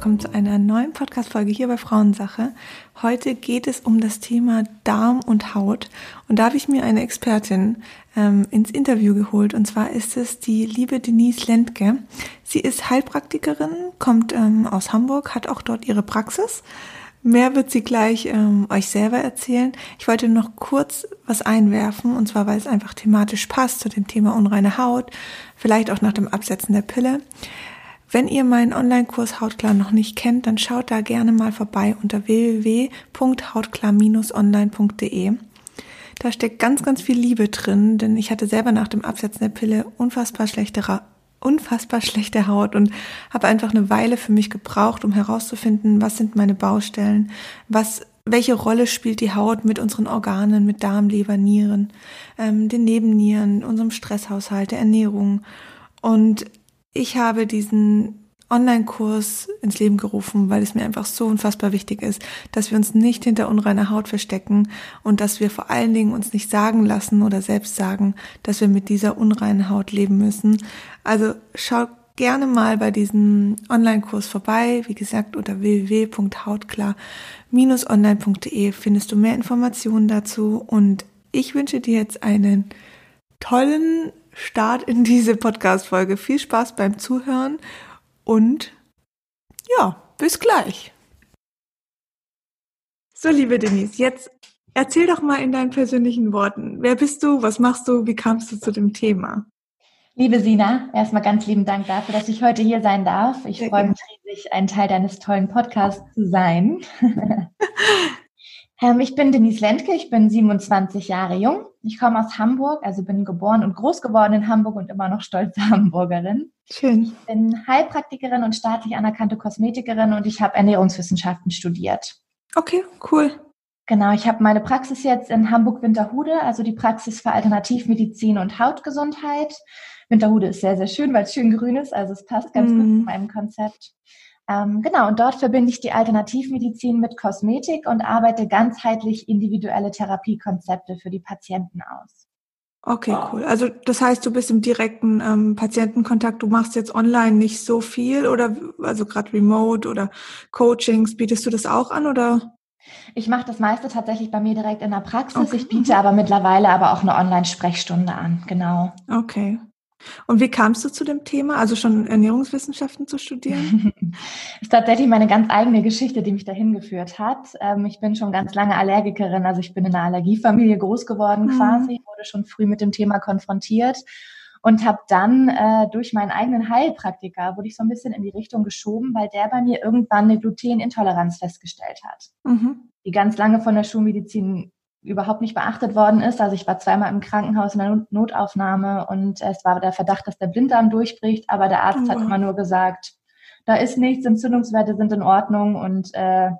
willkommen zu einer neuen Podcast-Folge hier bei Frauensache. Heute geht es um das Thema Darm und Haut und da habe ich mir eine Expertin ähm, ins Interview geholt und zwar ist es die liebe Denise Lentke. Sie ist Heilpraktikerin, kommt ähm, aus Hamburg, hat auch dort ihre Praxis. Mehr wird sie gleich ähm, euch selber erzählen. Ich wollte noch kurz was einwerfen, und zwar weil es einfach thematisch passt zu dem Thema unreine Haut, vielleicht auch nach dem Absetzen der Pille. Wenn ihr meinen Online-Kurs Hautklar noch nicht kennt, dann schaut da gerne mal vorbei unter www.hautklar-online.de. Da steckt ganz, ganz viel Liebe drin, denn ich hatte selber nach dem Absetzen der Pille unfassbar schlechte, unfassbar schlechte Haut und habe einfach eine Weile für mich gebraucht, um herauszufinden, was sind meine Baustellen, was welche Rolle spielt die Haut mit unseren Organen, mit Darm, Leber, Nieren, ähm, den Nebennieren, unserem Stresshaushalt, der Ernährung. Und ich habe diesen Online-Kurs ins Leben gerufen, weil es mir einfach so unfassbar wichtig ist, dass wir uns nicht hinter unreiner Haut verstecken und dass wir vor allen Dingen uns nicht sagen lassen oder selbst sagen, dass wir mit dieser unreinen Haut leben müssen. Also schau gerne mal bei diesem Online-Kurs vorbei. Wie gesagt, unter www.hautklar-online.de findest du mehr Informationen dazu und ich wünsche dir jetzt einen tollen Start in diese Podcast-Folge. Viel Spaß beim Zuhören und ja, bis gleich. So, liebe Denise, jetzt erzähl doch mal in deinen persönlichen Worten. Wer bist du? Was machst du? Wie kamst du zu dem Thema? Liebe Sina, erstmal ganz lieben Dank dafür, dass ich heute hier sein darf. Ich freue mich riesig, ein Teil deines tollen Podcasts zu sein. Ähm, ich bin Denise Lentke, ich bin 27 Jahre jung. Ich komme aus Hamburg, also bin geboren und groß geworden in Hamburg und immer noch stolze Hamburgerin. Schön. Ich bin Heilpraktikerin und staatlich anerkannte Kosmetikerin und ich habe Ernährungswissenschaften studiert. Okay, cool. Genau, ich habe meine Praxis jetzt in Hamburg-Winterhude, also die Praxis für Alternativmedizin und Hautgesundheit. Winterhude ist sehr, sehr schön, weil es schön grün ist, also es passt ganz mm. gut zu meinem Konzept. Ähm, genau, und dort verbinde ich die Alternativmedizin mit Kosmetik und arbeite ganzheitlich individuelle Therapiekonzepte für die Patienten aus. Okay, cool. Also das heißt, du bist im direkten ähm, Patientenkontakt. Du machst jetzt online nicht so viel oder also gerade Remote oder Coachings. Bietest du das auch an oder? Ich mache das meiste tatsächlich bei mir direkt in der Praxis. Okay. Ich biete aber mittlerweile aber auch eine Online-Sprechstunde an. Genau. Okay. Und wie kamst du zu dem Thema, also schon Ernährungswissenschaften zu studieren? das ist tatsächlich meine ganz eigene Geschichte, die mich dahin geführt hat. Ähm, ich bin schon ganz lange Allergikerin, also ich bin in einer Allergiefamilie groß geworden mhm. quasi, wurde schon früh mit dem Thema konfrontiert und habe dann äh, durch meinen eigenen Heilpraktiker wurde ich so ein bisschen in die Richtung geschoben, weil der bei mir irgendwann eine Glutenintoleranz festgestellt hat, mhm. die ganz lange von der Schulmedizin überhaupt nicht beachtet worden ist. Also ich war zweimal im Krankenhaus in der Notaufnahme und es war der Verdacht, dass der Blinddarm durchbricht, aber der Arzt oh. hat immer nur gesagt, da ist nichts, Entzündungswerte sind in Ordnung und äh,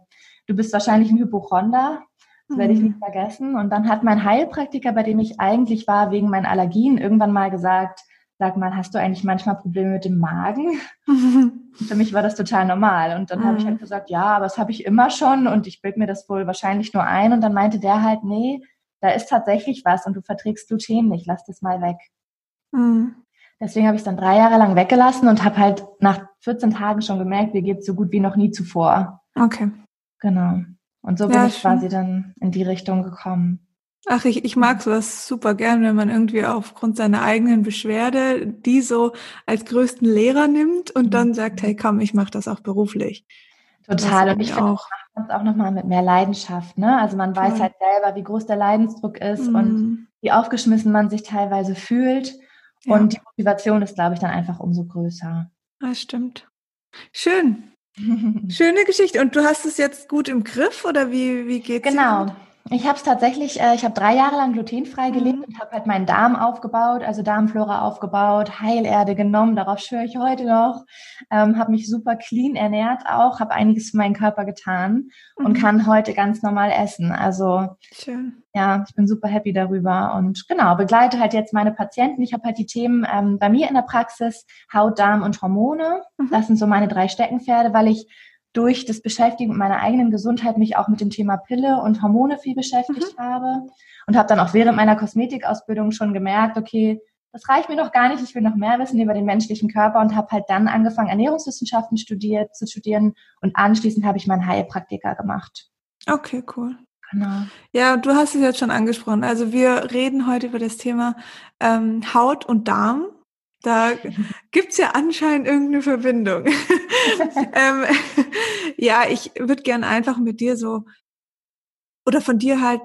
du bist wahrscheinlich ein Hypochonder. Das werde ich mhm. nicht vergessen. Und dann hat mein Heilpraktiker, bei dem ich eigentlich war, wegen meinen Allergien irgendwann mal gesagt, sag mal, hast du eigentlich manchmal Probleme mit dem Magen? für mich war das total normal. Und dann mhm. habe ich halt gesagt, ja, aber das habe ich immer schon und ich bilde mir das wohl wahrscheinlich nur ein. Und dann meinte der halt, nee, da ist tatsächlich was und du verträgst Gluten nicht, lass das mal weg. Mhm. Deswegen habe ich es dann drei Jahre lang weggelassen und habe halt nach 14 Tagen schon gemerkt, mir geht es so gut wie noch nie zuvor. Okay. Genau. Und so bin ja, ich quasi dann in die Richtung gekommen. Ach, ich, ich mag sowas super gern, wenn man irgendwie aufgrund seiner eigenen Beschwerde die so als größten Lehrer nimmt und dann sagt, hey komm, ich mache das auch beruflich. Total. Und ich finde, auch, macht auch nochmal mit mehr Leidenschaft. Ne? Also man weiß ja. halt selber, wie groß der Leidensdruck ist mhm. und wie aufgeschmissen man sich teilweise fühlt. Ja. Und die Motivation ist, glaube ich, dann einfach umso größer. Das stimmt. Schön. Schöne Geschichte. Und du hast es jetzt gut im Griff oder wie, wie geht's? Genau. Dir? Ich habe es tatsächlich, äh, ich habe drei Jahre lang glutenfrei gelebt mhm. und habe halt meinen Darm aufgebaut, also Darmflora aufgebaut, Heilerde genommen, darauf schwöre ich heute noch, ähm, habe mich super clean ernährt auch, habe einiges für meinen Körper getan mhm. und kann heute ganz normal essen. Also Schön. ja, ich bin super happy darüber und genau, begleite halt jetzt meine Patienten. Ich habe halt die Themen ähm, bei mir in der Praxis Haut, Darm und Hormone. Mhm. Das sind so meine drei Steckenpferde, weil ich durch das Beschäftigen mit meiner eigenen Gesundheit mich auch mit dem Thema Pille und Hormone viel beschäftigt mhm. habe und habe dann auch während meiner Kosmetikausbildung schon gemerkt, okay, das reicht mir noch gar nicht, ich will noch mehr wissen über den menschlichen Körper und habe halt dann angefangen, Ernährungswissenschaften studiert, zu studieren und anschließend habe ich meinen Heilpraktiker gemacht. Okay, cool. Genau. Ja, du hast es jetzt schon angesprochen. Also wir reden heute über das Thema ähm, Haut und Darm. Da gibt's ja anscheinend irgendeine Verbindung. ähm, ja, ich würde gern einfach mit dir so oder von dir halt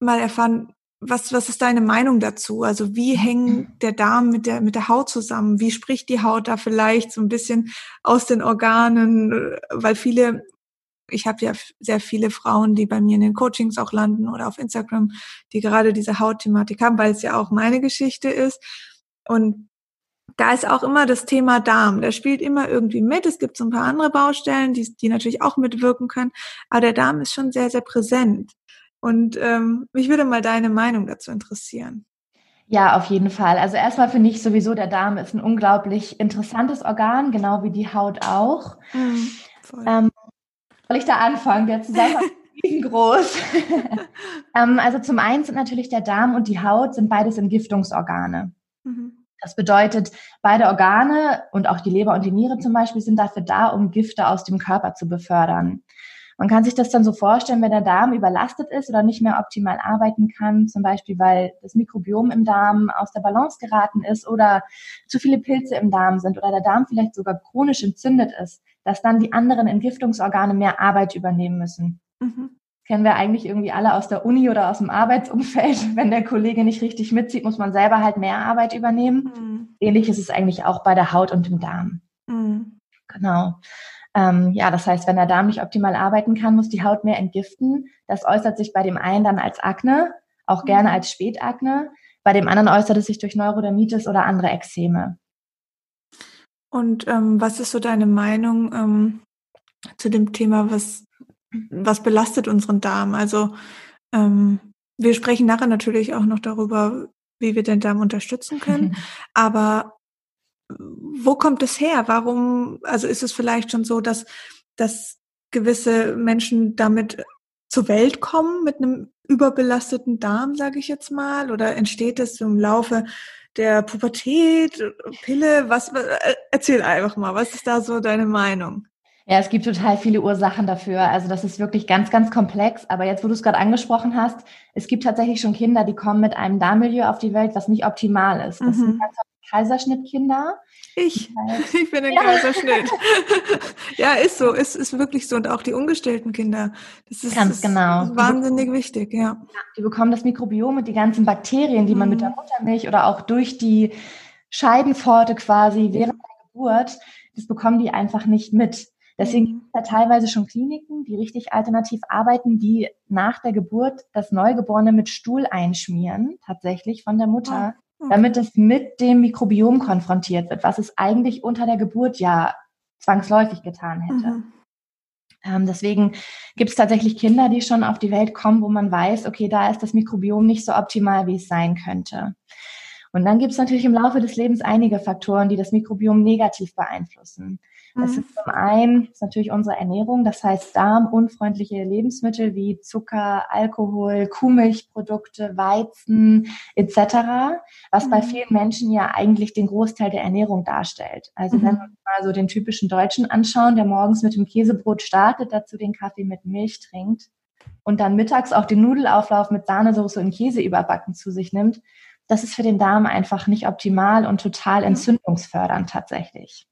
mal erfahren, was, was ist deine Meinung dazu? Also wie hängt mhm. der Darm mit der, mit der Haut zusammen? Wie spricht die Haut da vielleicht so ein bisschen aus den Organen? Weil viele, ich habe ja sehr viele Frauen, die bei mir in den Coachings auch landen oder auf Instagram, die gerade diese Hautthematik haben, weil es ja auch meine Geschichte ist. Und da ist auch immer das Thema Darm. Der spielt immer irgendwie mit. Es gibt so ein paar andere Baustellen, die, die natürlich auch mitwirken können. Aber der Darm ist schon sehr, sehr präsent. Und ähm, mich würde mal deine Meinung dazu interessieren. Ja, auf jeden Fall. Also erstmal finde ich sowieso, der Darm ist ein unglaublich interessantes Organ, genau wie die Haut auch. Mhm, ähm, soll ich da anfangen? Der Zusammenhang ist riesengroß. ähm, also zum einen sind natürlich der Darm und die Haut sind beides Entgiftungsorgane. Mhm. Das bedeutet, beide Organe und auch die Leber und die Niere zum Beispiel sind dafür da, um Gifte aus dem Körper zu befördern. Man kann sich das dann so vorstellen, wenn der Darm überlastet ist oder nicht mehr optimal arbeiten kann, zum Beispiel weil das Mikrobiom im Darm aus der Balance geraten ist oder zu viele Pilze im Darm sind oder der Darm vielleicht sogar chronisch entzündet ist, dass dann die anderen Entgiftungsorgane mehr Arbeit übernehmen müssen. Mhm. Kennen wir eigentlich irgendwie alle aus der Uni oder aus dem Arbeitsumfeld. Wenn der Kollege nicht richtig mitzieht, muss man selber halt mehr Arbeit übernehmen. Mhm. Ähnlich ist es eigentlich auch bei der Haut und dem Darm. Mhm. Genau. Ähm, ja, das heißt, wenn der Darm nicht optimal arbeiten kann, muss die Haut mehr entgiften. Das äußert sich bei dem einen dann als Akne, auch gerne mhm. als Spätakne. Bei dem anderen äußert es sich durch Neurodermitis oder andere Ekzeme. Und ähm, was ist so deine Meinung ähm, zu dem Thema, was, was belastet unseren Darm? Also ähm, wir sprechen nachher natürlich auch noch darüber, wie wir den Darm unterstützen können. Aber wo kommt es her? Warum, also ist es vielleicht schon so, dass, dass gewisse Menschen damit zur Welt kommen mit einem überbelasteten Darm, sage ich jetzt mal? Oder entsteht es im Laufe der Pubertät, Pille? Was, äh, erzähl einfach mal, was ist da so deine Meinung? Ja, es gibt total viele Ursachen dafür. Also das ist wirklich ganz, ganz komplex. Aber jetzt, wo du es gerade angesprochen hast, es gibt tatsächlich schon Kinder, die kommen mit einem Darmmilieu auf die Welt, was nicht optimal ist. Das mhm. sind ganz Kaiserschnittkinder. Ich, ich bin ein ja. Kaiserschnitt. ja, ist so, ist, ist wirklich so. Und auch die ungestillten Kinder. Das ist, Ganz genau. Ist wahnsinnig wichtig, ja. ja. Die bekommen das Mikrobiom und die ganzen Bakterien, die mhm. man mit der mhm. Muttermilch oder auch durch die Scheidenpforte quasi während der Geburt, das bekommen die einfach nicht mit. Deswegen gibt es ja teilweise schon Kliniken, die richtig alternativ arbeiten, die nach der Geburt das Neugeborene mit Stuhl einschmieren, tatsächlich von der Mutter, okay. damit es mit dem Mikrobiom konfrontiert wird, was es eigentlich unter der Geburt ja zwangsläufig getan hätte. Mhm. Ähm, deswegen gibt es tatsächlich Kinder, die schon auf die Welt kommen, wo man weiß, okay, da ist das Mikrobiom nicht so optimal, wie es sein könnte. Und dann gibt es natürlich im Laufe des Lebens einige Faktoren, die das Mikrobiom negativ beeinflussen. Das mhm. ist zum einen ist natürlich unsere Ernährung, das heißt darmunfreundliche Lebensmittel wie Zucker, Alkohol, Kuhmilchprodukte, Weizen etc., was mhm. bei vielen Menschen ja eigentlich den Großteil der Ernährung darstellt. Also mhm. wenn wir uns mal so den typischen Deutschen anschauen, der morgens mit dem Käsebrot startet, dazu den Kaffee mit Milch trinkt und dann mittags auch den Nudelauflauf mit Sahnesoße und Käse überbacken zu sich nimmt, das ist für den Darm einfach nicht optimal und total entzündungsfördernd tatsächlich.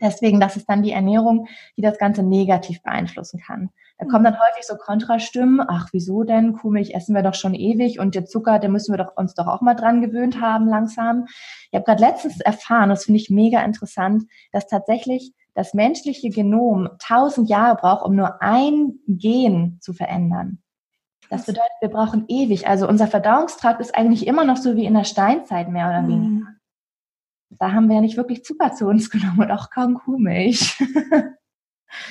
Deswegen, das ist dann die Ernährung, die das Ganze negativ beeinflussen kann. Da kommen dann häufig so Kontrastimmen, ach, wieso denn? Kuhmilch essen wir doch schon ewig und der Zucker, der müssen wir doch uns doch auch mal dran gewöhnt haben, langsam. Ich habe gerade letztens erfahren, das finde ich mega interessant, dass tatsächlich das menschliche Genom tausend Jahre braucht, um nur ein Gen zu verändern. Das bedeutet, wir brauchen ewig. Also unser Verdauungstrakt ist eigentlich immer noch so wie in der Steinzeit mehr oder weniger. Mhm da haben wir ja nicht wirklich Zucker zu uns genommen und auch kaum Kuhmilch.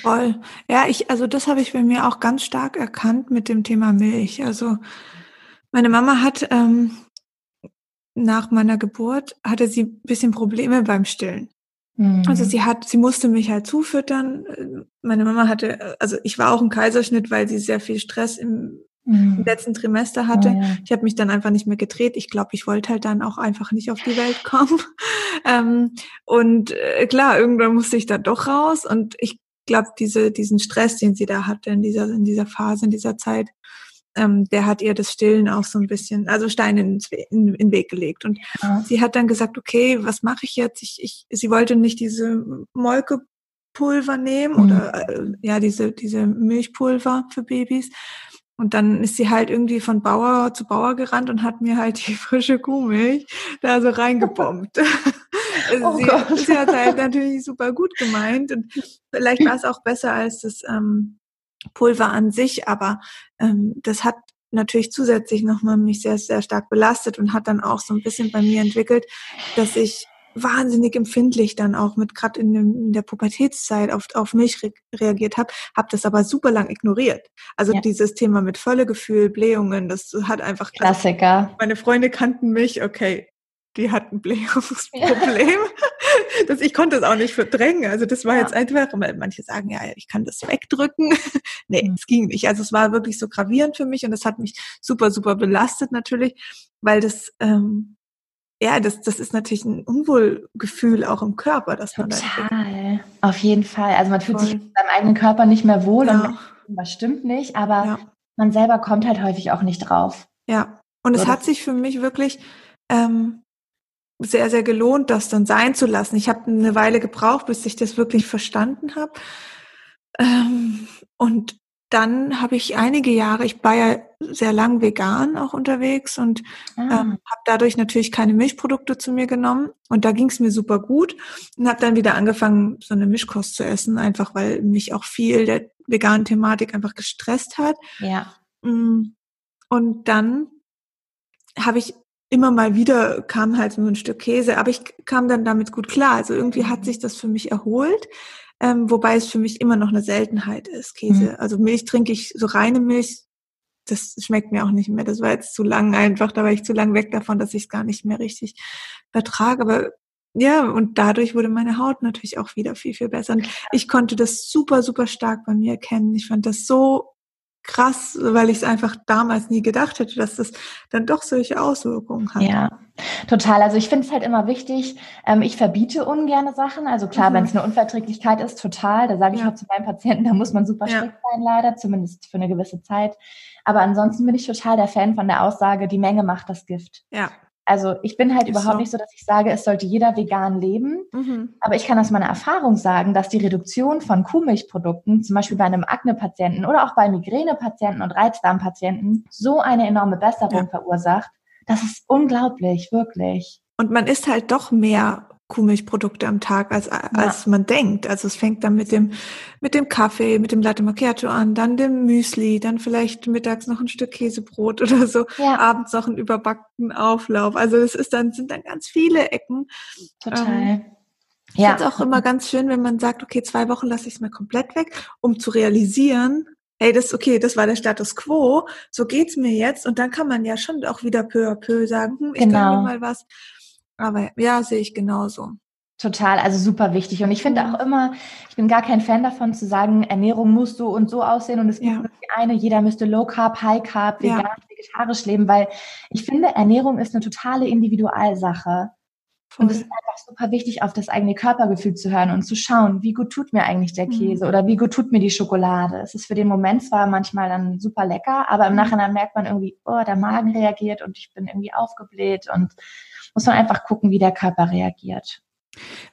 Voll. Ja, ich, also das habe ich bei mir auch ganz stark erkannt mit dem Thema Milch. Also meine Mama hat ähm, nach meiner Geburt hatte sie ein bisschen Probleme beim Stillen. Mhm. Also sie hat, sie musste mich halt zufüttern. Meine Mama hatte, also ich war auch ein Kaiserschnitt, weil sie sehr viel Stress im mhm. im letzten Trimester hatte. Oh, ja. Ich habe mich dann einfach nicht mehr gedreht. Ich glaube, ich wollte halt dann auch einfach nicht auf die Welt kommen. ähm, und äh, klar, irgendwann musste ich da doch raus. Und ich glaube, diese, diesen Stress, den sie da hatte in dieser, in dieser Phase, in dieser Zeit, ähm, der hat ihr das Stillen auch so ein bisschen, also Steine in, in, in den Weg gelegt. Und ja. sie hat dann gesagt, okay, was mache ich jetzt? Ich, ich, sie wollte nicht diese Molkepulver nehmen mhm. oder äh, ja, diese, diese Milchpulver für Babys. Und dann ist sie halt irgendwie von Bauer zu Bauer gerannt und hat mir halt die frische Kuhmilch da so reingebombt. oh sie, sie, hat halt natürlich super gut gemeint und vielleicht war es auch besser als das ähm, Pulver an sich, aber ähm, das hat natürlich zusätzlich nochmal mich sehr, sehr stark belastet und hat dann auch so ein bisschen bei mir entwickelt, dass ich wahnsinnig empfindlich dann auch mit gerade in, in, der Pubertätszeit auf, auf Milch re reagiert habe, habe das aber super lang ignoriert. Also ja. dieses Thema mit Völlegefühl, Blähungen, das hat einfach Klassiker. Also meine Freunde kannten mich, okay, die hatten Blähungsproblem. Ja. Das, ich konnte es auch nicht verdrängen. Also das war ja. jetzt einfach, weil manche sagen, ja, ich kann das wegdrücken. nee, mhm. es ging nicht. Also es war wirklich so gravierend für mich und das hat mich super, super belastet natürlich, weil das, ähm, ja, das, das ist natürlich ein Unwohlgefühl auch im Körper, dass man Total. Da Auf jeden Fall. Also man fühlt Voll. sich in seinem eigenen Körper nicht mehr wohl ja. und was stimmt nicht, aber ja. man selber kommt halt häufig auch nicht drauf. Ja. Und so, es hat sich für mich wirklich ähm, sehr, sehr gelohnt, das dann sein zu lassen. Ich habe eine Weile gebraucht, bis ich das wirklich verstanden habe. Ähm, und dann habe ich einige Jahre, ich war ja sehr lang vegan auch unterwegs und ah. ähm, habe dadurch natürlich keine Milchprodukte zu mir genommen. Und da ging es mir super gut und habe dann wieder angefangen, so eine Mischkost zu essen, einfach weil mich auch viel der veganen Thematik einfach gestresst hat. Ja. Mm. Und dann habe ich immer mal wieder kam halt so ein Stück Käse, aber ich kam dann damit gut klar. Also irgendwie hat mhm. sich das für mich erholt, ähm, wobei es für mich immer noch eine Seltenheit ist, Käse. Mhm. Also Milch trinke ich, so reine Milch, das schmeckt mir auch nicht mehr. Das war jetzt zu lang einfach, da war ich zu lang weg davon, dass ich es gar nicht mehr richtig vertrage. Aber ja, und dadurch wurde meine Haut natürlich auch wieder viel, viel besser. Und ich konnte das super, super stark bei mir erkennen. Ich fand das so krass, weil ich es einfach damals nie gedacht hätte, dass das dann doch solche Auswirkungen hat. Ja, total. Also ich finde es halt immer wichtig, ähm, ich verbiete ungerne Sachen. Also klar, mhm. wenn es eine Unverträglichkeit ist, total. Da sage ich ja. auch zu meinen Patienten, da muss man super strikt ja. sein, leider, zumindest für eine gewisse Zeit. Aber ansonsten bin ich total der Fan von der Aussage, die Menge macht das Gift. Ja. Also ich bin halt ist überhaupt so. nicht so, dass ich sage, es sollte jeder vegan leben. Mhm. Aber ich kann aus meiner Erfahrung sagen, dass die Reduktion von Kuhmilchprodukten, zum Beispiel bei einem Akne-Patienten oder auch bei Migränepatienten und Reizdarmpatienten, so eine enorme Besserung ja. verursacht. Das ist unglaublich, wirklich. Und man isst halt doch mehr Kuhmilchprodukte am Tag, als, als ja. man denkt. Also es fängt dann mit dem, mit dem Kaffee, mit dem Latte Macchiato an, dann dem Müsli, dann vielleicht mittags noch ein Stück Käsebrot oder so, ja. abends noch einen überbackten Auflauf. Also es ist dann, sind dann ganz viele Ecken. Total. Ähm, ich ja. finde es auch immer ganz schön, wenn man sagt, okay, zwei Wochen lasse ich es mal komplett weg, um zu realisieren, hey, das okay, das war der Status quo, so geht's mir jetzt und dann kann man ja schon auch wieder peu à peu sagen, hm, ich genau. kann mir mal was aber ja, sehe ich genauso. Total, also super wichtig. Und ich finde mhm. auch immer, ich bin gar kein Fan davon zu sagen, Ernährung muss so und so aussehen und es gibt ja. nur die eine, jeder müsste Low Carb, High Carb, vegan, ja. vegetarisch leben, weil ich finde, Ernährung ist eine totale Individualsache. Voll. Und es ist einfach super wichtig, auf das eigene Körpergefühl zu hören und zu schauen, wie gut tut mir eigentlich der mhm. Käse mhm. oder wie gut tut mir die Schokolade. Es ist für den Moment zwar manchmal dann super lecker, aber im mhm. Nachhinein merkt man irgendwie, oh, der Magen reagiert und ich bin irgendwie aufgebläht und muss man einfach gucken, wie der Körper reagiert.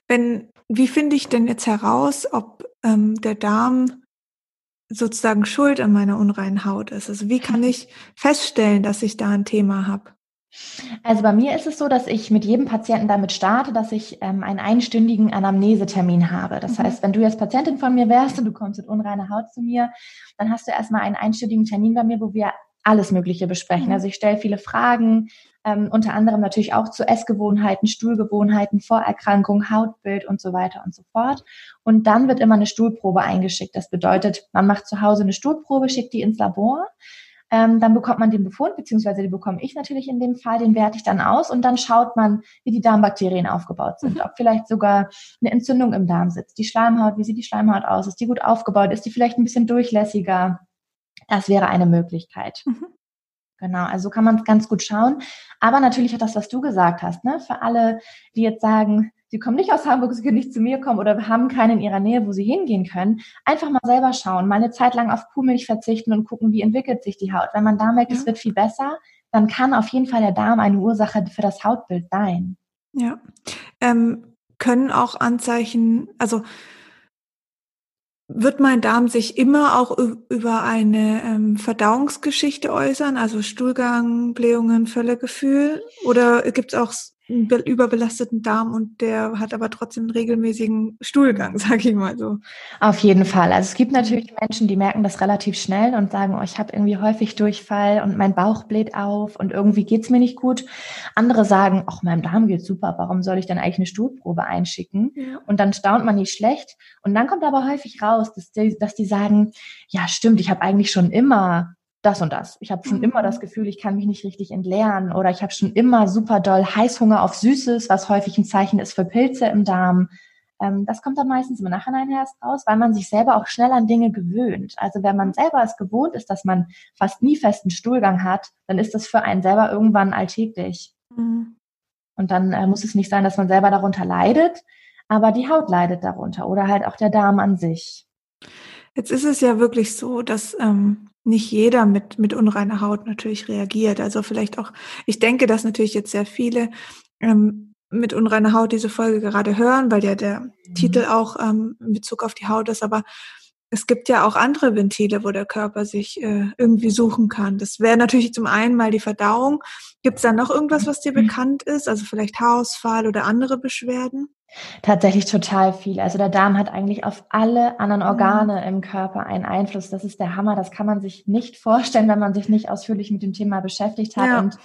Wenn, wie finde ich denn jetzt heraus, ob ähm, der Darm sozusagen schuld an meiner unreinen Haut ist? Also wie kann ich feststellen, dass ich da ein Thema habe? Also bei mir ist es so, dass ich mit jedem Patienten damit starte, dass ich ähm, einen einstündigen Anamnesetermin habe. Das mhm. heißt, wenn du jetzt Patientin von mir wärst und du kommst mit unreiner Haut zu mir, dann hast du erstmal einen einstündigen Termin bei mir, wo wir alles Mögliche besprechen. Mhm. Also ich stelle viele Fragen, ähm, unter anderem natürlich auch zu Essgewohnheiten, Stuhlgewohnheiten, Vorerkrankung, Hautbild und so weiter und so fort. Und dann wird immer eine Stuhlprobe eingeschickt. Das bedeutet, man macht zu Hause eine Stuhlprobe, schickt die ins Labor. Ähm, dann bekommt man den Befund, beziehungsweise den bekomme ich natürlich in dem Fall, den werte ich dann aus und dann schaut man, wie die Darmbakterien aufgebaut sind, mhm. ob vielleicht sogar eine Entzündung im Darm sitzt, die Schleimhaut, wie sieht die Schleimhaut aus, ist die gut aufgebaut, ist die vielleicht ein bisschen durchlässiger, Das wäre eine Möglichkeit. Mhm. Genau, also kann man ganz gut schauen. Aber natürlich auch das, was du gesagt hast, ne? Für alle, die jetzt sagen, sie kommen nicht aus Hamburg, sie können nicht zu mir kommen oder haben keinen in ihrer Nähe, wo sie hingehen können, einfach mal selber schauen, mal eine Zeit lang auf Kuhmilch verzichten und gucken, wie entwickelt sich die Haut. Wenn man da merkt, ja. es wird viel besser, dann kann auf jeden Fall der Darm eine Ursache für das Hautbild sein. Ja. Ähm, können auch Anzeichen, also wird mein Darm sich immer auch über eine ähm, Verdauungsgeschichte äußern, also Stuhlgang, Blähungen, Völlegefühl? Oder gibt es auch überbelasteten Darm und der hat aber trotzdem einen regelmäßigen Stuhlgang, sage ich mal so. Auf jeden Fall. Also es gibt natürlich Menschen, die merken das relativ schnell und sagen, oh, ich habe irgendwie häufig Durchfall und mein Bauch bläht auf und irgendwie geht's mir nicht gut. Andere sagen, ach, meinem Darm geht's super, warum soll ich dann eigentlich eine Stuhlprobe einschicken? Ja. Und dann staunt man nicht schlecht. Und dann kommt aber häufig raus, dass die, dass die sagen, ja stimmt, ich habe eigentlich schon immer das und das. Ich habe schon mhm. immer das Gefühl, ich kann mich nicht richtig entleeren oder ich habe schon immer super doll Heißhunger auf Süßes, was häufig ein Zeichen ist für Pilze im Darm. Ähm, das kommt dann meistens im Nachhinein erst raus, weil man sich selber auch schnell an Dinge gewöhnt. Also wenn man selber es gewohnt ist, dass man fast nie festen Stuhlgang hat, dann ist das für einen selber irgendwann alltäglich. Mhm. Und dann äh, muss es nicht sein, dass man selber darunter leidet, aber die Haut leidet darunter oder halt auch der Darm an sich. Jetzt ist es ja wirklich so, dass ähm, nicht jeder mit, mit unreiner Haut natürlich reagiert. Also vielleicht auch, ich denke, dass natürlich jetzt sehr viele ähm, mit unreiner Haut diese Folge gerade hören, weil ja der mhm. Titel auch ähm, in Bezug auf die Haut ist, aber es gibt ja auch andere Ventile, wo der Körper sich äh, irgendwie suchen kann. Das wäre natürlich zum einen mal die Verdauung. Gibt es da noch irgendwas, was dir mhm. bekannt ist? Also vielleicht Haarausfall oder andere Beschwerden? Tatsächlich total viel. Also der Darm hat eigentlich auf alle anderen Organe mhm. im Körper einen Einfluss. Das ist der Hammer. Das kann man sich nicht vorstellen, wenn man sich nicht ausführlich mit dem Thema beschäftigt hat. Ja. Und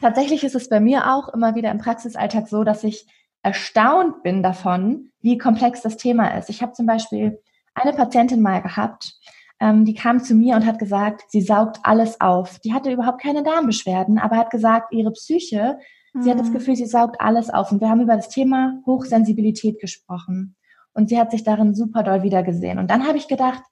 tatsächlich ist es bei mir auch immer wieder im Praxisalltag so, dass ich erstaunt bin davon, wie komplex das Thema ist. Ich habe zum Beispiel eine Patientin mal gehabt, ähm, die kam zu mir und hat gesagt, sie saugt alles auf. Die hatte überhaupt keine Darmbeschwerden, aber hat gesagt, ihre Psyche Sie mhm. hat das mhm. Gefühl, sie saugt alles auf. Und wir haben über das Thema Hochsensibilität gesprochen. Und sie hat sich darin super doll wiedergesehen. Und dann habe ich gedacht,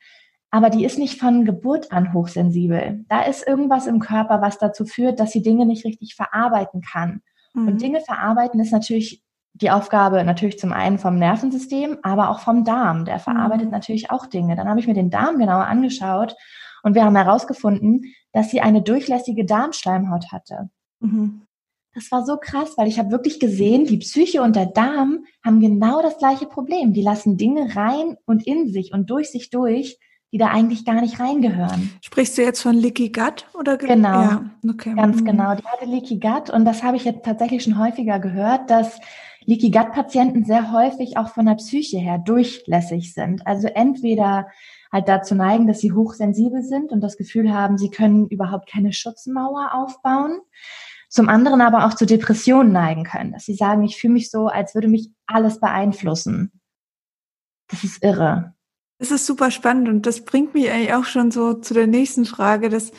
aber die ist nicht von Geburt an hochsensibel. Da ist irgendwas im Körper, was dazu führt, dass sie Dinge nicht richtig verarbeiten kann. Mhm. Und Dinge verarbeiten ist natürlich die Aufgabe natürlich zum einen vom Nervensystem, aber auch vom Darm. Der verarbeitet mhm. natürlich auch Dinge. Dann habe ich mir den Darm genauer angeschaut und wir haben herausgefunden, dass sie eine durchlässige Darmschleimhaut hatte. Mhm. Das war so krass, weil ich habe wirklich gesehen, die Psyche und der Darm haben genau das gleiche Problem. Die lassen Dinge rein und in sich und durch sich durch, die da eigentlich gar nicht reingehören. Sprichst du jetzt von Leaky Gut oder genau? Ja, okay. Ganz mhm. genau. Die hatte Leaky Gut und das habe ich jetzt tatsächlich schon häufiger gehört, dass Leaky Gut Patienten sehr häufig auch von der Psyche her durchlässig sind. Also entweder halt dazu neigen, dass sie hochsensibel sind und das Gefühl haben, sie können überhaupt keine Schutzmauer aufbauen zum anderen aber auch zu Depressionen neigen können, dass sie sagen, ich fühle mich so, als würde mich alles beeinflussen. Das ist irre. Das ist super spannend und das bringt mich eigentlich auch schon so zu der nächsten Frage, dass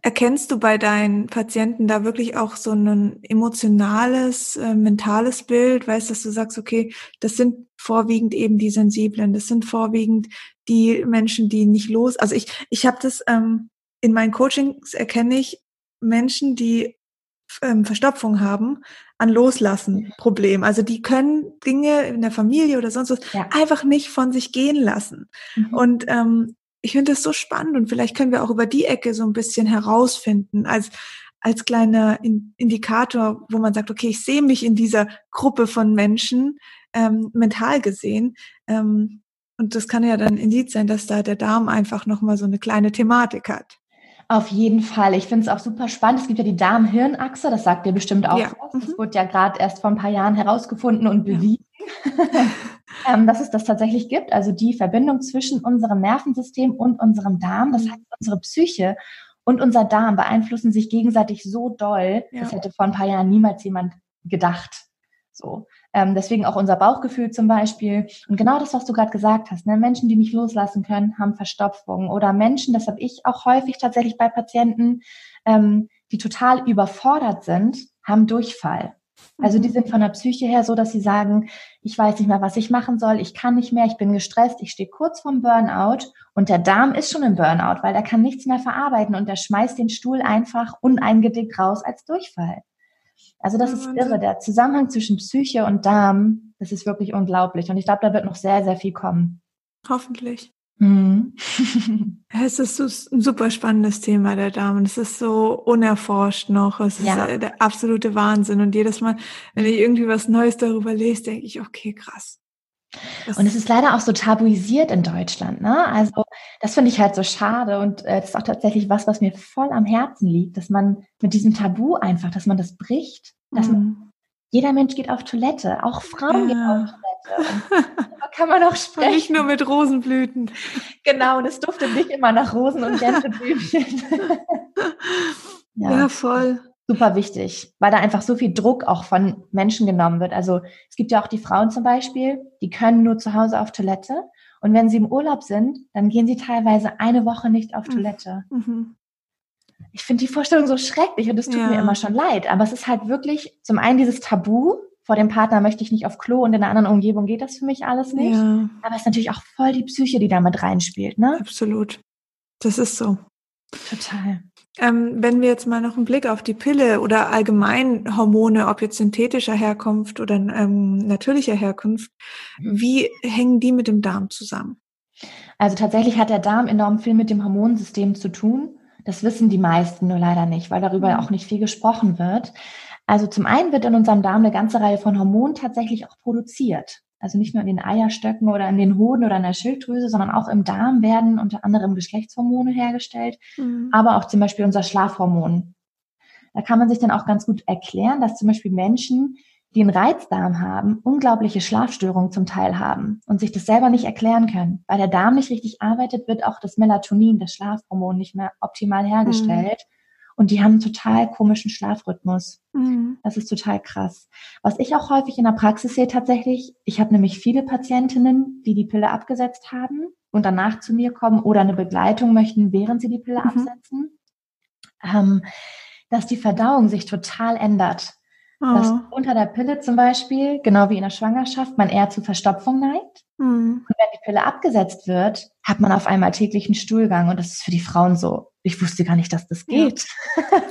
Erkennst du bei deinen Patienten da wirklich auch so ein emotionales, äh, mentales Bild? Weißt, dass du sagst, okay, das sind vorwiegend eben die Sensiblen, das sind vorwiegend die Menschen, die nicht los. Also ich, ich habe das ähm, in meinen Coachings erkenne ich Menschen, die ähm, Verstopfung haben, an Loslassen Problem. Also die können Dinge in der Familie oder sonst was ja. einfach nicht von sich gehen lassen. Mhm. Und ähm, ich finde das so spannend und vielleicht können wir auch über die Ecke so ein bisschen herausfinden als als kleiner Indikator, wo man sagt, okay, ich sehe mich in dieser Gruppe von Menschen ähm, mental gesehen. Ähm, und das kann ja dann Indiz sein, dass da der Darm einfach nochmal so eine kleine Thematik hat. Auf jeden Fall. Ich finde es auch super spannend. Es gibt ja die Darm-Hirn-Achse, das sagt ihr bestimmt auch ja. Das mhm. wurde ja gerade erst vor ein paar Jahren herausgefunden und bewiesen, ja. ähm, dass es das tatsächlich gibt. Also die Verbindung zwischen unserem Nervensystem und unserem Darm. Das mhm. heißt, unsere Psyche und unser Darm beeinflussen sich gegenseitig so doll, ja. das hätte vor ein paar Jahren niemals jemand gedacht. So. Ähm, deswegen auch unser Bauchgefühl zum Beispiel. Und genau das, was du gerade gesagt hast, ne? Menschen, die nicht loslassen können, haben Verstopfung. Oder Menschen, das habe ich auch häufig tatsächlich bei Patienten, ähm, die total überfordert sind, haben Durchfall. Also die mhm. sind von der Psyche her so, dass sie sagen, ich weiß nicht mehr, was ich machen soll, ich kann nicht mehr, ich bin gestresst, ich stehe kurz vorm Burnout und der Darm ist schon im Burnout, weil der kann nichts mehr verarbeiten und der schmeißt den Stuhl einfach uneingedickt raus als Durchfall. Also das ja, ist irre. Der Zusammenhang zwischen Psyche und Darm, das ist wirklich unglaublich. Und ich glaube, da wird noch sehr, sehr viel kommen. Hoffentlich. Mhm. es ist so ein super spannendes Thema, der Darm. Es ist so unerforscht noch. Es ja. ist der absolute Wahnsinn. Und jedes Mal, wenn ich irgendwie was Neues darüber lese, denke ich, okay, krass. Und es ist leider auch so tabuisiert in Deutschland, ne? Also das finde ich halt so schade und äh, das ist auch tatsächlich was, was mir voll am Herzen liegt, dass man mit diesem Tabu einfach, dass man das bricht, dass mhm. man, jeder Mensch geht auf Toilette, auch Frauen ja. gehen auf Toilette. Da kann man auch sprechen. Nicht nur mit Rosenblüten. Genau, und es duftet nicht immer nach Rosen und Gänseblümchen. ja. ja, voll super wichtig, weil da einfach so viel Druck auch von Menschen genommen wird. Also es gibt ja auch die Frauen zum Beispiel, die können nur zu Hause auf Toilette. Und wenn sie im Urlaub sind, dann gehen sie teilweise eine Woche nicht auf mhm. Toilette. Mhm. Ich finde die Vorstellung so schrecklich und es tut ja. mir immer schon leid. Aber es ist halt wirklich zum einen dieses Tabu, vor dem Partner möchte ich nicht auf Klo und in einer anderen Umgebung geht das für mich alles nicht. Ja. Aber es ist natürlich auch voll die Psyche, die da mit reinspielt, ne? Absolut. Das ist so. Total. Ähm, wenn wir jetzt mal noch einen Blick auf die Pille oder allgemein Hormone, ob jetzt synthetischer Herkunft oder ähm, natürlicher Herkunft, mhm. wie hängen die mit dem Darm zusammen? Also tatsächlich hat der Darm enorm viel mit dem Hormonsystem zu tun. Das wissen die meisten nur leider nicht, weil darüber mhm. auch nicht viel gesprochen wird. Also zum einen wird in unserem Darm eine ganze Reihe von Hormonen tatsächlich auch produziert. Also nicht nur in den Eierstöcken oder in den Hoden oder in der Schilddrüse, sondern auch im Darm werden unter anderem Geschlechtshormone hergestellt, mhm. aber auch zum Beispiel unser Schlafhormon. Da kann man sich dann auch ganz gut erklären, dass zum Beispiel Menschen, die einen Reizdarm haben, unglaubliche Schlafstörungen zum Teil haben und sich das selber nicht erklären können. Weil der Darm nicht richtig arbeitet, wird auch das Melatonin, das Schlafhormon, nicht mehr optimal hergestellt. Mhm. Und die haben einen total komischen Schlafrhythmus. Mhm. Das ist total krass. Was ich auch häufig in der Praxis sehe tatsächlich, ich habe nämlich viele Patientinnen, die die Pille abgesetzt haben und danach zu mir kommen oder eine Begleitung möchten, während sie die Pille mhm. absetzen, ähm, dass die Verdauung sich total ändert. Oh. Dass unter der Pille zum Beispiel, genau wie in der Schwangerschaft, man eher zu Verstopfung neigt. Mhm. Und wenn die Pille abgesetzt wird, hat man auf einmal täglichen Stuhlgang und das ist für die Frauen so ich wusste gar nicht, dass das geht. Ja.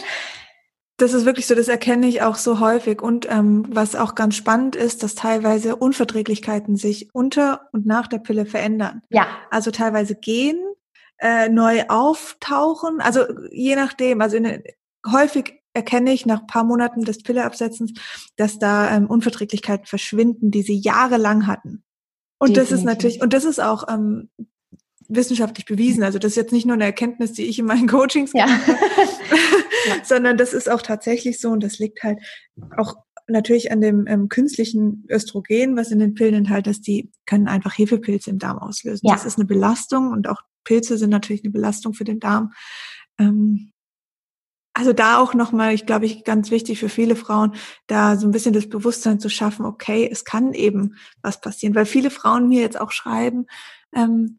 Das ist wirklich so, das erkenne ich auch so häufig. Und ähm, was auch ganz spannend ist, dass teilweise Unverträglichkeiten sich unter und nach der Pille verändern. Ja. Also teilweise gehen, äh, neu auftauchen. Also je nachdem, also in, häufig erkenne ich nach paar Monaten des Pilleabsetzens, dass da ähm, Unverträglichkeiten verschwinden, die sie jahrelang hatten. Und Definitiv. das ist natürlich, und das ist auch ähm, wissenschaftlich bewiesen. Also das ist jetzt nicht nur eine Erkenntnis, die ich in meinen Coachings ja. sondern das ist auch tatsächlich so und das liegt halt auch natürlich an dem ähm, künstlichen Östrogen, was in den Pillen enthält, dass die können einfach Hefepilze im Darm auslösen. Ja. Das ist eine Belastung und auch Pilze sind natürlich eine Belastung für den Darm. Ähm, also da auch nochmal, ich glaube, ich ganz wichtig für viele Frauen, da so ein bisschen das Bewusstsein zu schaffen, okay, es kann eben was passieren, weil viele Frauen mir jetzt auch schreiben, ähm,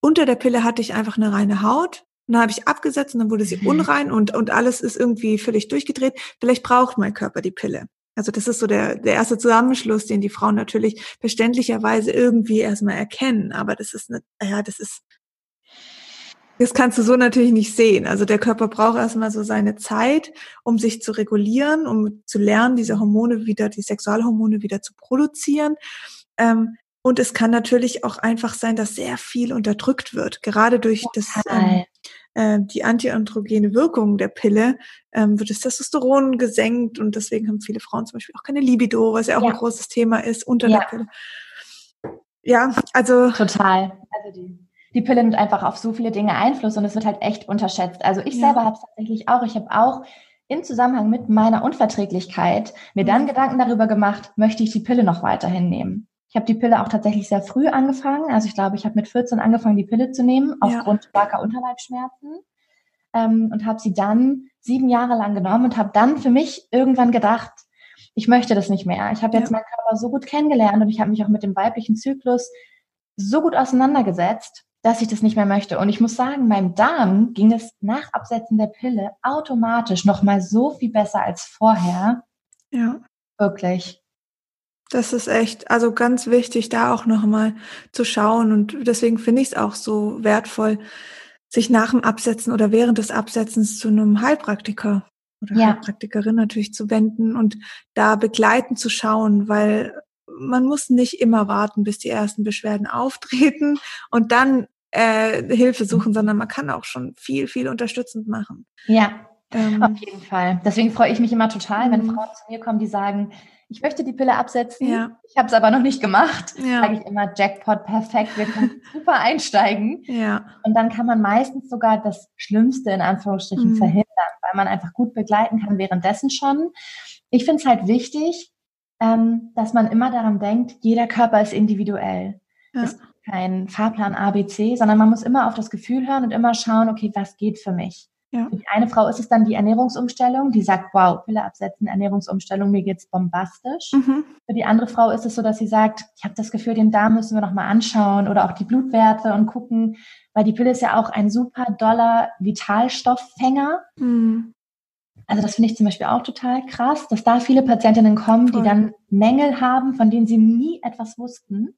unter der Pille hatte ich einfach eine reine Haut. Und dann habe ich abgesetzt und dann wurde sie mhm. unrein und, und alles ist irgendwie völlig durchgedreht. Vielleicht braucht mein Körper die Pille. Also das ist so der, der erste Zusammenschluss, den die Frauen natürlich verständlicherweise irgendwie erstmal erkennen. Aber das ist eine, ja, das ist, das kannst du so natürlich nicht sehen. Also der Körper braucht erstmal so seine Zeit, um sich zu regulieren, um zu lernen, diese Hormone wieder, die Sexualhormone wieder zu produzieren. Ähm, und es kann natürlich auch einfach sein, dass sehr viel unterdrückt wird, gerade durch das, ähm, äh, die antiandrogene Wirkung der Pille ähm, wird das Testosteron gesenkt und deswegen haben viele Frauen zum Beispiel auch keine Libido, was ja auch ja. ein großes Thema ist unter ja. der Pille. Ja, also total. Also die, die Pille nimmt einfach auf so viele Dinge Einfluss und es wird halt echt unterschätzt. Also ich ja. selber habe es tatsächlich auch. Ich habe auch im Zusammenhang mit meiner Unverträglichkeit mir dann mhm. Gedanken darüber gemacht, möchte ich die Pille noch weiterhin nehmen? Ich habe die Pille auch tatsächlich sehr früh angefangen. Also ich glaube, ich habe mit 14 angefangen, die Pille zu nehmen, aufgrund ja. starker Unterleibsschmerzen. Ähm, und habe sie dann sieben Jahre lang genommen und habe dann für mich irgendwann gedacht, ich möchte das nicht mehr. Ich habe jetzt ja. meinen Körper so gut kennengelernt und ich habe mich auch mit dem weiblichen Zyklus so gut auseinandergesetzt, dass ich das nicht mehr möchte. Und ich muss sagen, meinem Darm ging es nach Absetzen der Pille automatisch noch mal so viel besser als vorher. Ja. Wirklich. Das ist echt, also ganz wichtig, da auch nochmal zu schauen. Und deswegen finde ich es auch so wertvoll, sich nach dem Absetzen oder während des Absetzens zu einem Heilpraktiker oder ja. Heilpraktikerin natürlich zu wenden und da begleitend zu schauen, weil man muss nicht immer warten, bis die ersten Beschwerden auftreten und dann äh, Hilfe suchen, sondern man kann auch schon viel, viel unterstützend machen. Ja, ähm, auf jeden Fall. Deswegen freue ich mich immer total, wenn mhm. Frauen zu mir kommen, die sagen, ich möchte die Pille absetzen. Ja. Ich habe es aber noch nicht gemacht. Ja. Sage ich immer, Jackpot, perfekt, wir können super einsteigen. Ja. Und dann kann man meistens sogar das Schlimmste in Anführungsstrichen mhm. verhindern, weil man einfach gut begleiten kann währenddessen schon. Ich finde es halt wichtig, ähm, dass man immer daran denkt, jeder Körper ist individuell. Ja. Es ist kein Fahrplan ABC, sondern man muss immer auf das Gefühl hören und immer schauen, okay, was geht für mich? Ja. Für die eine Frau ist es dann die Ernährungsumstellung, die sagt, wow, Pille absetzen, Ernährungsumstellung, mir geht's bombastisch. Mhm. Für die andere Frau ist es so, dass sie sagt, ich habe das Gefühl, den Darm müssen wir noch mal anschauen oder auch die Blutwerte und gucken, weil die Pille ist ja auch ein super doller Vitalstofffänger. Mhm. Also das finde ich zum Beispiel auch total krass, dass da viele Patientinnen kommen, Toll. die dann Mängel haben, von denen sie nie etwas wussten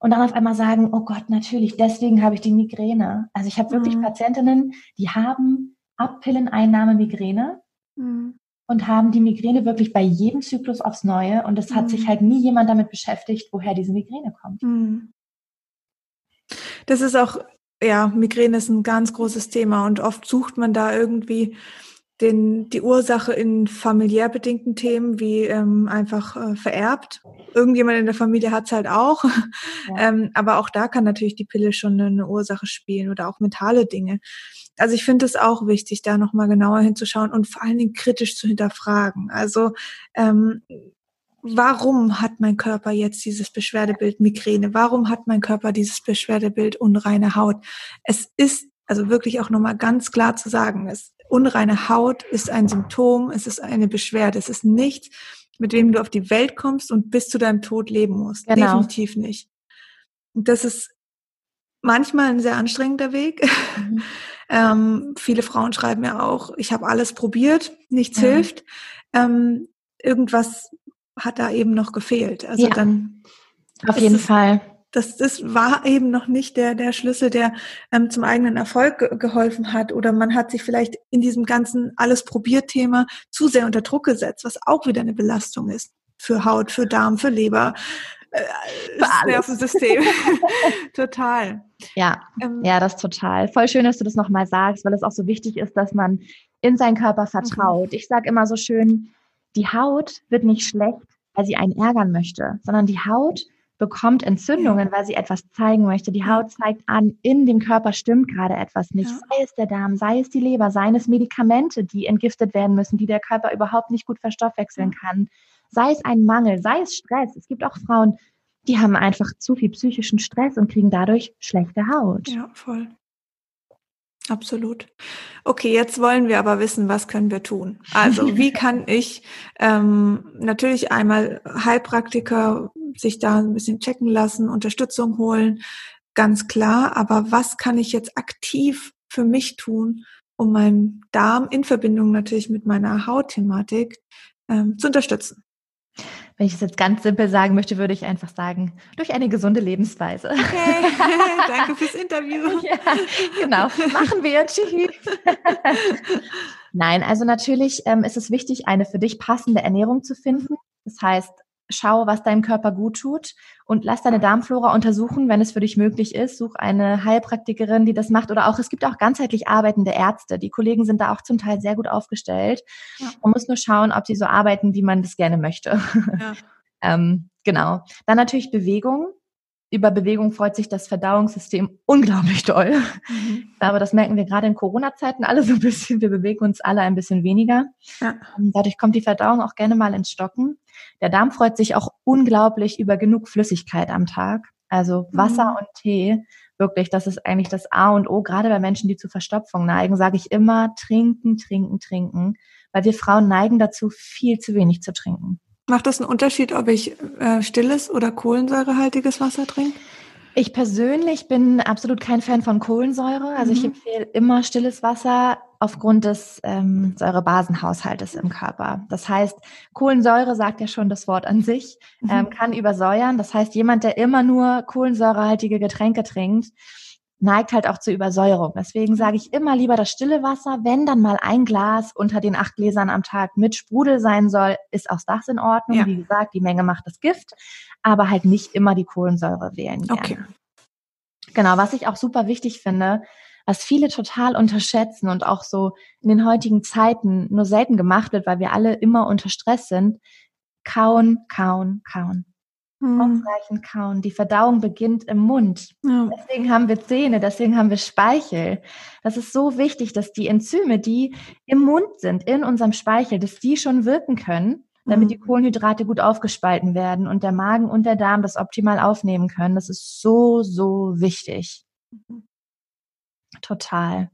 und dann auf einmal sagen, oh Gott, natürlich, deswegen habe ich die Migräne. Also ich habe wirklich mhm. Patientinnen, die haben Abpilleneinnahme Migräne mhm. und haben die Migräne wirklich bei jedem Zyklus aufs Neue und es hat mhm. sich halt nie jemand damit beschäftigt, woher diese Migräne kommt. Mhm. Das ist auch, ja, Migräne ist ein ganz großes Thema und oft sucht man da irgendwie den, die Ursache in familiär bedingten Themen wie ähm, einfach äh, vererbt. Irgendjemand in der Familie hat's halt auch. Ja. ähm, aber auch da kann natürlich die Pille schon eine Ursache spielen oder auch mentale Dinge. Also ich finde es auch wichtig, da nochmal genauer hinzuschauen und vor allen Dingen kritisch zu hinterfragen. Also ähm, warum hat mein Körper jetzt dieses Beschwerdebild Migräne? Warum hat mein Körper dieses Beschwerdebild unreine Haut? Es ist also wirklich auch nochmal ganz klar zu sagen, es unreine Haut ist ein Symptom, es ist eine Beschwerde, es ist nichts, mit dem du auf die Welt kommst und bis zu deinem Tod leben musst. Genau. Definitiv nicht. Und das ist manchmal ein sehr anstrengender Weg. Mhm. ähm, viele Frauen schreiben ja auch, ich habe alles probiert, nichts mhm. hilft. Ähm, irgendwas hat da eben noch gefehlt. Also ja. dann. Auf jeden Fall das, das war eben noch nicht der, der Schlüssel, der ähm, zum eigenen Erfolg ge geholfen hat. Oder man hat sich vielleicht in diesem ganzen alles probiert Thema zu sehr unter Druck gesetzt, was auch wieder eine Belastung ist. Für Haut, für Darm, für Leber, äh, das Nervensystem. total. Ja, ähm, ja, das total. Voll schön, dass du das nochmal sagst, weil es auch so wichtig ist, dass man in seinen Körper mhm. vertraut. Mhm. Ich sage immer so schön, die Haut wird nicht schlecht, weil sie einen ärgern möchte, sondern die Haut bekommt Entzündungen, weil sie etwas zeigen möchte. Die Haut zeigt an, in dem Körper stimmt gerade etwas nicht. Ja. Sei es der Darm, sei es die Leber, seien es Medikamente, die entgiftet werden müssen, die der Körper überhaupt nicht gut verstoffwechseln kann. Sei es ein Mangel, sei es Stress. Es gibt auch Frauen, die haben einfach zu viel psychischen Stress und kriegen dadurch schlechte Haut. Ja, voll. Absolut. Okay, jetzt wollen wir aber wissen, was können wir tun? Also, wie kann ich ähm, natürlich einmal Heilpraktiker sich da ein bisschen checken lassen, Unterstützung holen, ganz klar. Aber was kann ich jetzt aktiv für mich tun, um meinen Darm in Verbindung natürlich mit meiner Hautthematik ähm, zu unterstützen? Wenn ich es jetzt ganz simpel sagen möchte, würde ich einfach sagen, durch eine gesunde Lebensweise. Okay, danke fürs Interview. Ja, genau, machen wir. Tschüss. Nein, also natürlich ähm, ist es wichtig, eine für dich passende Ernährung zu finden. Das heißt, schau, was deinem Körper gut tut und lass deine Darmflora untersuchen, wenn es für dich möglich ist. Such eine Heilpraktikerin, die das macht oder auch, es gibt auch ganzheitlich arbeitende Ärzte. Die Kollegen sind da auch zum Teil sehr gut aufgestellt. Ja. Man muss nur schauen, ob sie so arbeiten, wie man das gerne möchte. Ja. ähm, genau. Dann natürlich Bewegung über Bewegung freut sich das Verdauungssystem unglaublich doll. Mhm. Aber das merken wir gerade in Corona-Zeiten alle so ein bisschen. Wir bewegen uns alle ein bisschen weniger. Ja. Ähm, dadurch kommt die Verdauung auch gerne mal ins Stocken. Der Darm freut sich auch unglaublich über genug Flüssigkeit am Tag. Also Wasser mhm. und Tee. Wirklich, das ist eigentlich das A und O. Gerade bei Menschen, die zu Verstopfung neigen, sage ich immer trinken, trinken, trinken. Weil wir Frauen neigen dazu, viel zu wenig zu trinken. Macht das einen Unterschied, ob ich äh, stilles oder kohlensäurehaltiges Wasser trinke? Ich persönlich bin absolut kein Fan von Kohlensäure. Also mhm. ich empfehle immer stilles Wasser aufgrund des ähm, Säurebasenhaushaltes im Körper. Das heißt, Kohlensäure sagt ja schon das Wort an sich, mhm. ähm, kann übersäuern. Das heißt, jemand, der immer nur kohlensäurehaltige Getränke trinkt, neigt halt auch zur Übersäuerung. Deswegen sage ich immer lieber das stille Wasser. Wenn dann mal ein Glas unter den acht Gläsern am Tag mit Sprudel sein soll, ist auch das in Ordnung. Ja. Wie gesagt, die Menge macht das Gift, aber halt nicht immer die Kohlensäure wählen. Gerne. Okay. Genau, was ich auch super wichtig finde, was viele total unterschätzen und auch so in den heutigen Zeiten nur selten gemacht wird, weil wir alle immer unter Stress sind, kauen, kauen, kauen. Hm. Ausreichend kauen. Die Verdauung beginnt im Mund. Ja. Deswegen haben wir Zähne, deswegen haben wir Speichel. Das ist so wichtig, dass die Enzyme, die im Mund sind, in unserem Speichel, dass die schon wirken können, damit die hm. Kohlenhydrate gut aufgespalten werden und der Magen und der Darm das optimal aufnehmen können. Das ist so, so wichtig. Mhm. Total.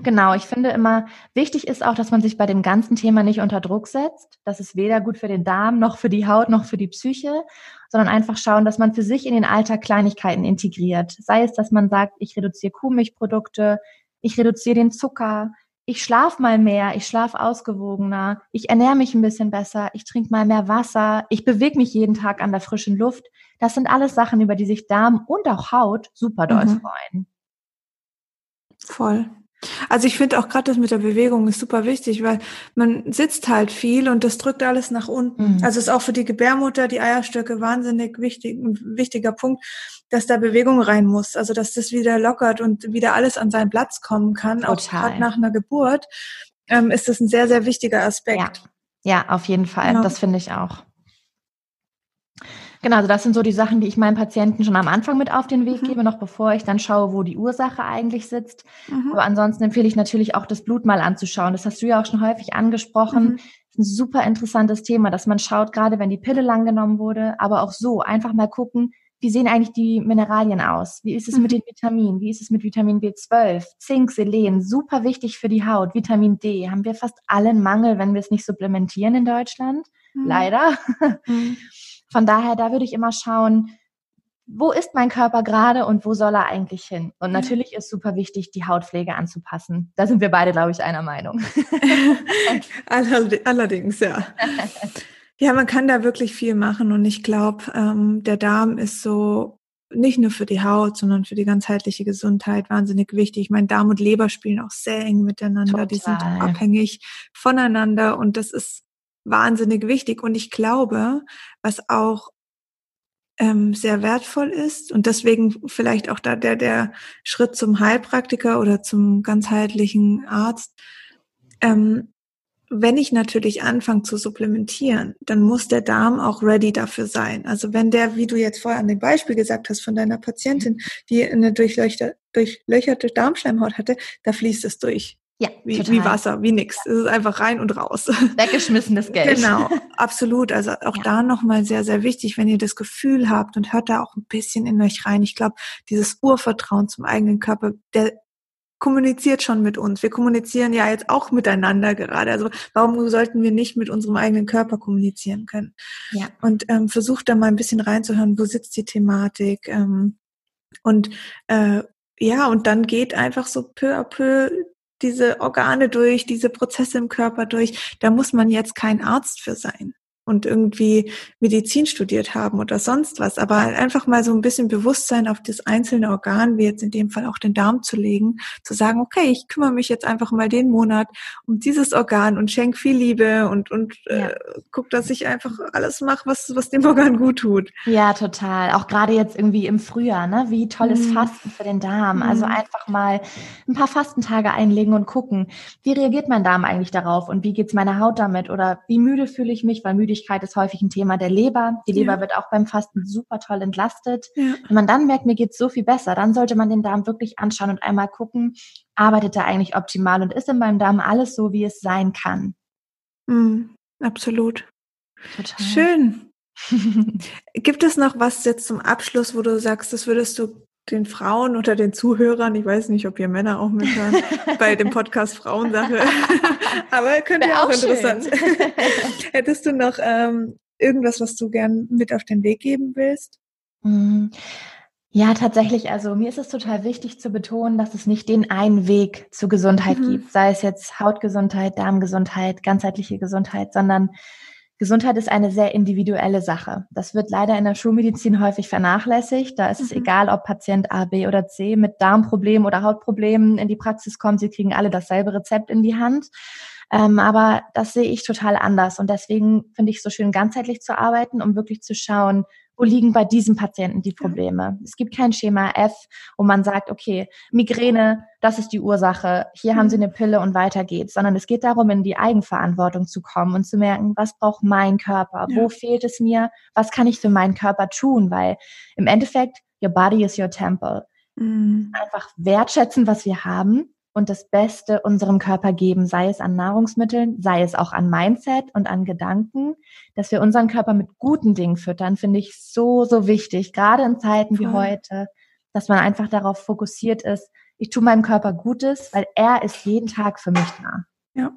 Genau, ich finde immer, wichtig ist auch, dass man sich bei dem ganzen Thema nicht unter Druck setzt. Das ist weder gut für den Darm, noch für die Haut, noch für die Psyche, sondern einfach schauen, dass man für sich in den Alltag Kleinigkeiten integriert. Sei es, dass man sagt, ich reduziere Kuhmilchprodukte, ich reduziere den Zucker, ich schlafe mal mehr, ich schlafe ausgewogener, ich ernähre mich ein bisschen besser, ich trinke mal mehr Wasser, ich bewege mich jeden Tag an der frischen Luft. Das sind alles Sachen, über die sich Darm und auch Haut super doll mhm. freuen. Voll. Also ich finde auch gerade das mit der Bewegung ist super wichtig, weil man sitzt halt viel und das drückt alles nach unten. Mhm. Also ist auch für die Gebärmutter, die Eierstöcke wahnsinnig wichtig, ein wichtiger Punkt, dass da Bewegung rein muss. Also dass das wieder lockert und wieder alles an seinen Platz kommen kann. Total. Auch gerade nach einer Geburt ähm, ist das ein sehr, sehr wichtiger Aspekt. Ja, ja auf jeden Fall. Genau. Das finde ich auch. Genau, also das sind so die Sachen, die ich meinen Patienten schon am Anfang mit auf den Weg mhm. gebe, noch bevor ich dann schaue, wo die Ursache eigentlich sitzt. Mhm. Aber ansonsten empfehle ich natürlich auch, das Blut mal anzuschauen. Das hast du ja auch schon häufig angesprochen. Mhm. Ein super interessantes Thema, dass man schaut, gerade wenn die Pille lang genommen wurde, aber auch so einfach mal gucken, wie sehen eigentlich die Mineralien aus? Wie ist es mit mhm. den Vitaminen? Wie ist es mit Vitamin B12, Zink, Selen? Super wichtig für die Haut. Vitamin D haben wir fast allen Mangel, wenn wir es nicht supplementieren in Deutschland. Mhm. Leider. Mhm. Von daher, da würde ich immer schauen, wo ist mein Körper gerade und wo soll er eigentlich hin? Und natürlich ist super wichtig, die Hautpflege anzupassen. Da sind wir beide, glaube ich, einer Meinung. Allerdings, ja. Ja, man kann da wirklich viel machen und ich glaube, ähm, der Darm ist so nicht nur für die Haut, sondern für die ganzheitliche Gesundheit wahnsinnig wichtig. Ich meine, Darm und Leber spielen auch sehr eng miteinander. Total. Die sind abhängig voneinander und das ist wahnsinnig wichtig. Und ich glaube, was auch ähm, sehr wertvoll ist und deswegen vielleicht auch da der, der Schritt zum Heilpraktiker oder zum ganzheitlichen Arzt, ähm, wenn ich natürlich anfange zu supplementieren, dann muss der Darm auch ready dafür sein. Also wenn der, wie du jetzt vorher an dem Beispiel gesagt hast von deiner Patientin, die eine durchlöcherte, durchlöcherte Darmschleimhaut hatte, da fließt es durch. Ja, wie, wie Wasser, wie nix. Ja. Es ist einfach rein und raus. Weggeschmissenes Geld. Genau, absolut. Also auch ja. da nochmal sehr, sehr wichtig, wenn ihr das Gefühl habt und hört da auch ein bisschen in euch rein. Ich glaube, dieses Urvertrauen zum eigenen Körper, der kommuniziert schon mit uns. Wir kommunizieren ja jetzt auch miteinander gerade. Also warum sollten wir nicht mit unserem eigenen Körper kommunizieren können? Ja. Und ähm, versucht da mal ein bisschen reinzuhören, wo sitzt die Thematik. Ähm, und äh, ja, und dann geht einfach so peu à peu diese Organe durch, diese Prozesse im Körper durch. Da muss man jetzt kein Arzt für sein und irgendwie Medizin studiert haben oder sonst was, aber einfach mal so ein bisschen Bewusstsein auf das einzelne Organ, wie jetzt in dem Fall auch den Darm zu legen, zu sagen, okay, ich kümmere mich jetzt einfach mal den Monat um dieses Organ und schenke viel Liebe und, und äh, ja. äh, guck, dass ich einfach alles mache, was, was dem Organ gut tut. Ja, total. Auch gerade jetzt irgendwie im Frühjahr, ne? Wie toll ist mhm. Fasten für den Darm. Also mhm. einfach mal ein paar Fastentage einlegen und gucken, wie reagiert mein Darm eigentlich darauf und wie geht's meiner Haut damit oder wie müde fühle ich mich, weil müde Müdigkeit ist häufig ein Thema der Leber. Die Leber ja. wird auch beim Fasten super toll entlastet. Ja. Wenn man dann merkt, mir geht's so viel besser, dann sollte man den Darm wirklich anschauen und einmal gucken, arbeitet er eigentlich optimal und ist in meinem Darm alles so, wie es sein kann. Mhm, absolut. Total. Schön. Gibt es noch was jetzt zum Abschluss, wo du sagst, das würdest du den Frauen oder den Zuhörern, ich weiß nicht, ob ihr Männer auch mithören, bei dem Podcast Frauensache, aber könnte ja auch, auch interessant. Hättest du noch ähm, irgendwas, was du gern mit auf den Weg geben willst? Mhm. Ja, tatsächlich. Also mir ist es total wichtig zu betonen, dass es nicht den einen Weg zur Gesundheit mhm. gibt, sei es jetzt Hautgesundheit, Darmgesundheit, ganzheitliche Gesundheit, sondern Gesundheit ist eine sehr individuelle Sache. Das wird leider in der Schulmedizin häufig vernachlässigt. Da ist mhm. es egal, ob Patient A, B oder C mit Darmproblemen oder Hautproblemen in die Praxis kommt. Sie kriegen alle dasselbe Rezept in die Hand. Ähm, aber das sehe ich total anders. Und deswegen finde ich es so schön, ganzheitlich zu arbeiten, um wirklich zu schauen, wo liegen bei diesem Patienten die Probleme. Es gibt kein Schema F, wo man sagt, okay, Migräne, das ist die Ursache, hier haben Sie mhm. eine Pille und weiter geht's, sondern es geht darum, in die Eigenverantwortung zu kommen und zu merken, was braucht mein Körper, wo fehlt es mir, was kann ich für meinen Körper tun, weil im Endeffekt, your body is your temple. Mhm. Einfach wertschätzen, was wir haben und das Beste unserem Körper geben, sei es an Nahrungsmitteln, sei es auch an Mindset und an Gedanken, dass wir unseren Körper mit guten Dingen füttern, finde ich so, so wichtig, gerade in Zeiten Voll. wie heute, dass man einfach darauf fokussiert ist, ich tue meinem Körper Gutes, weil er ist jeden Tag für mich da. Ja,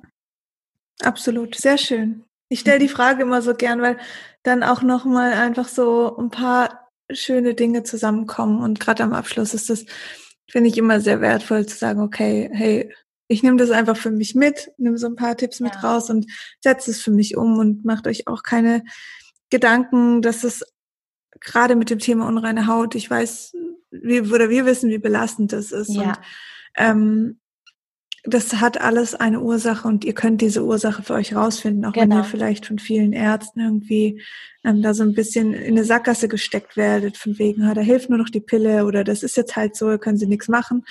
absolut, sehr schön. Ich stelle die Frage immer so gern, weil dann auch nochmal einfach so ein paar schöne Dinge zusammenkommen und gerade am Abschluss ist das finde ich immer sehr wertvoll zu sagen, okay, hey, ich nehme das einfach für mich mit, nehme so ein paar Tipps mit raus und setze es für mich um und macht euch auch keine Gedanken, dass es gerade mit dem Thema unreine Haut, ich weiß, wir, oder wir wissen, wie belastend das ist. Ja. Und ähm, das hat alles eine Ursache und ihr könnt diese Ursache für euch rausfinden, auch genau. wenn ihr vielleicht von vielen Ärzten irgendwie ähm, da so ein bisschen in eine Sackgasse gesteckt werdet, von wegen, da hilft nur noch die Pille oder das ist jetzt halt so, können sie nichts machen.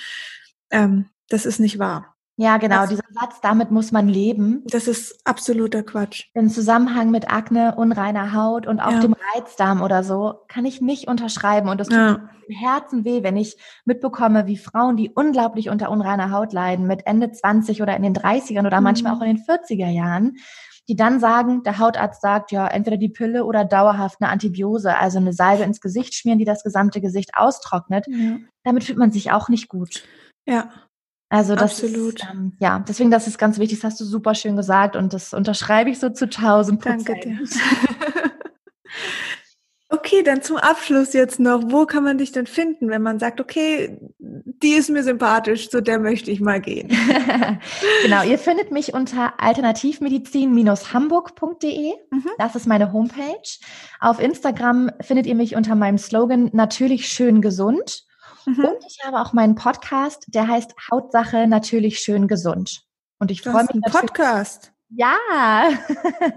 Ähm, das ist nicht wahr. Ja, genau, das, dieser Satz, damit muss man leben. Das ist absoluter Quatsch. Im Zusammenhang mit Akne, unreiner Haut und auch ja. dem Reizdarm oder so, kann ich nicht unterschreiben. Und das tut ja. mir im Herzen weh, wenn ich mitbekomme, wie Frauen, die unglaublich unter unreiner Haut leiden, mit Ende 20 oder in den 30ern oder mhm. manchmal auch in den 40er Jahren, die dann sagen, der Hautarzt sagt, ja, entweder die Pille oder dauerhaft eine Antibiose, also eine Salbe ins Gesicht schmieren, die das gesamte Gesicht austrocknet. Ja. Damit fühlt man sich auch nicht gut. Ja. Also das Absolut. Ist, ähm, ja, deswegen das ist ganz wichtig, das hast du super schön gesagt und das unterschreibe ich so zu 1000 Prozent. Danke dir. okay, dann zum Abschluss jetzt noch, wo kann man dich denn finden, wenn man sagt, okay, die ist mir sympathisch, zu der möchte ich mal gehen. genau, ihr findet mich unter alternativmedizin-hamburg.de. Mhm. Das ist meine Homepage. Auf Instagram findet ihr mich unter meinem Slogan natürlich schön gesund. Mhm. Und ich habe auch meinen Podcast, der heißt Hautsache natürlich schön gesund. Und ich freue mich. Ein Podcast. Ja.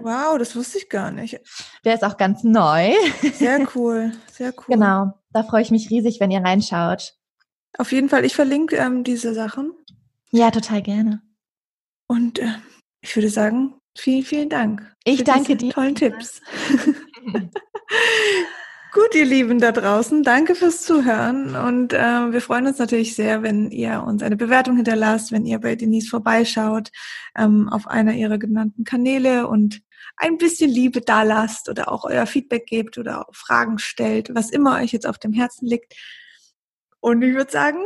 wow, das wusste ich gar nicht. Der ist auch ganz neu. Sehr cool, sehr cool. Genau, da freue ich mich riesig, wenn ihr reinschaut. Auf jeden Fall, ich verlinke ähm, diese Sachen. Ja, total gerne. Und äh, ich würde sagen, vielen, vielen Dank. Ich danke dir. Tollen Tipps. Gut, ihr Lieben da draußen, danke fürs Zuhören und äh, wir freuen uns natürlich sehr, wenn ihr uns eine Bewertung hinterlasst, wenn ihr bei Denise vorbeischaut ähm, auf einer ihrer genannten Kanäle und ein bisschen Liebe da lasst oder auch euer Feedback gebt oder Fragen stellt, was immer euch jetzt auf dem Herzen liegt. Und ich würde sagen,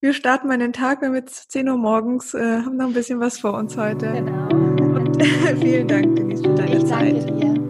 wir starten mal den Tag, wir haben jetzt 10 Uhr morgens, äh, haben noch ein bisschen was vor uns heute. Genau. Und vielen Dank, Denise, für deine ich Zeit. Danke dir.